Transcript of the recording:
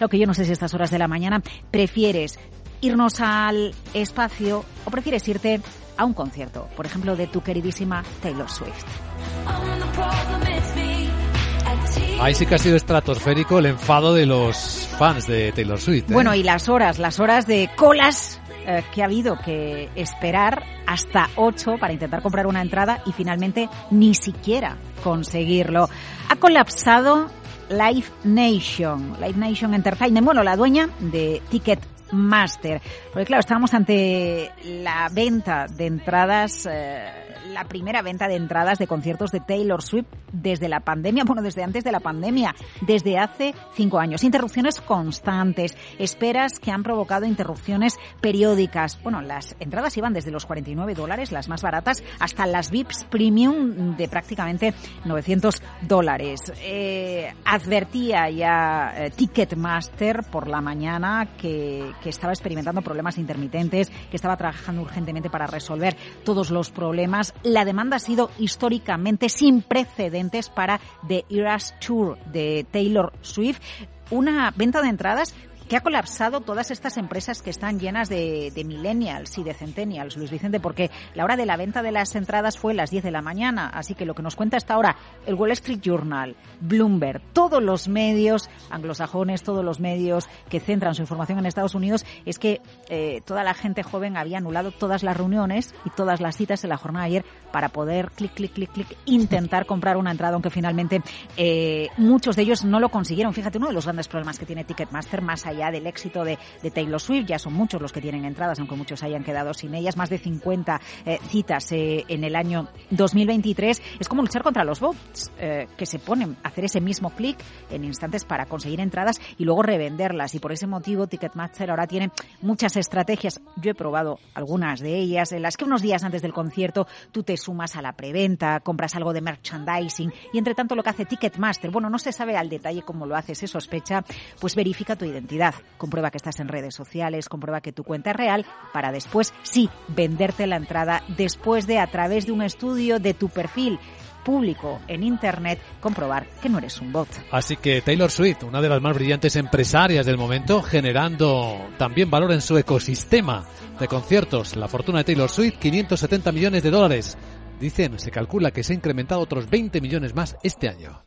Lo que yo no sé si a estas horas de la mañana prefieres irnos al espacio o prefieres irte a un concierto, por ejemplo, de tu queridísima Taylor Swift. Ahí sí que ha sido estratosférico el enfado de los fans de Taylor Swift. ¿eh? Bueno, y las horas, las horas de colas eh, que ha habido que esperar hasta ocho para intentar comprar una entrada y finalmente ni siquiera conseguirlo. Ha colapsado Live Nation, Live Nation Entertainment, bueno, la dueña de Ticket Master. Porque claro, estábamos ante la venta de entradas, eh, la primera venta de entradas de conciertos de Taylor Swift desde la pandemia, bueno, desde antes de la pandemia, desde hace cinco años. Interrupciones constantes, esperas que han provocado interrupciones periódicas. Bueno, las entradas iban desde los 49 dólares, las más baratas, hasta las VIPs Premium de prácticamente 900 dólares. Eh, advertía ya eh, Ticketmaster por la mañana que, que estaba experimentando problemas intermitentes, que estaba trabajando urgentemente para resolver todos los problemas. La demanda ha sido históricamente sin precedentes para The Eras Tour de Taylor Swift. Una venta de entradas que ha colapsado todas estas empresas que están llenas de, millennials y de centennials, Luis Vicente, porque la hora de la venta de las entradas fue las 10 de la mañana. Así que lo que nos cuenta hasta ahora el Wall Street Journal, Bloomberg, todos los medios anglosajones, todos los medios que centran su información en Estados Unidos, es que eh, toda la gente joven había anulado todas las reuniones y todas las citas en la jornada de ayer para poder clic, clic, clic, clic, intentar comprar una entrada, aunque finalmente eh, muchos de ellos no lo consiguieron. Fíjate, uno de los grandes problemas que tiene Ticketmaster, más allá del éxito de, Taylor Swift. Ya son muchos los que tienen entradas, aunque muchos hayan quedado sin ellas. Más de 50 eh, citas eh, en el año 2023. Es como luchar contra los bots eh, que se ponen a hacer ese mismo clic en instantes para conseguir entradas y luego revenderlas. Y por ese motivo Ticketmaster ahora tiene muchas estrategias. Yo he probado algunas de ellas en las que unos días antes del concierto tú te sumas a la preventa, compras algo de merchandising y entre tanto lo que hace Ticketmaster, bueno, no se sabe al detalle cómo lo hace, se sospecha, pues verifica tu comprueba que estás en redes sociales, comprueba que tu cuenta es real, para después, sí, venderte la entrada después de, a través de un estudio de tu perfil público en Internet, comprobar que no eres un bot. Así que Taylor Swift, una de las más brillantes empresarias del momento, generando también valor en su ecosistema de conciertos. La fortuna de Taylor Swift, 570 millones de dólares. Dicen, se calcula que se ha incrementado otros 20 millones más este año.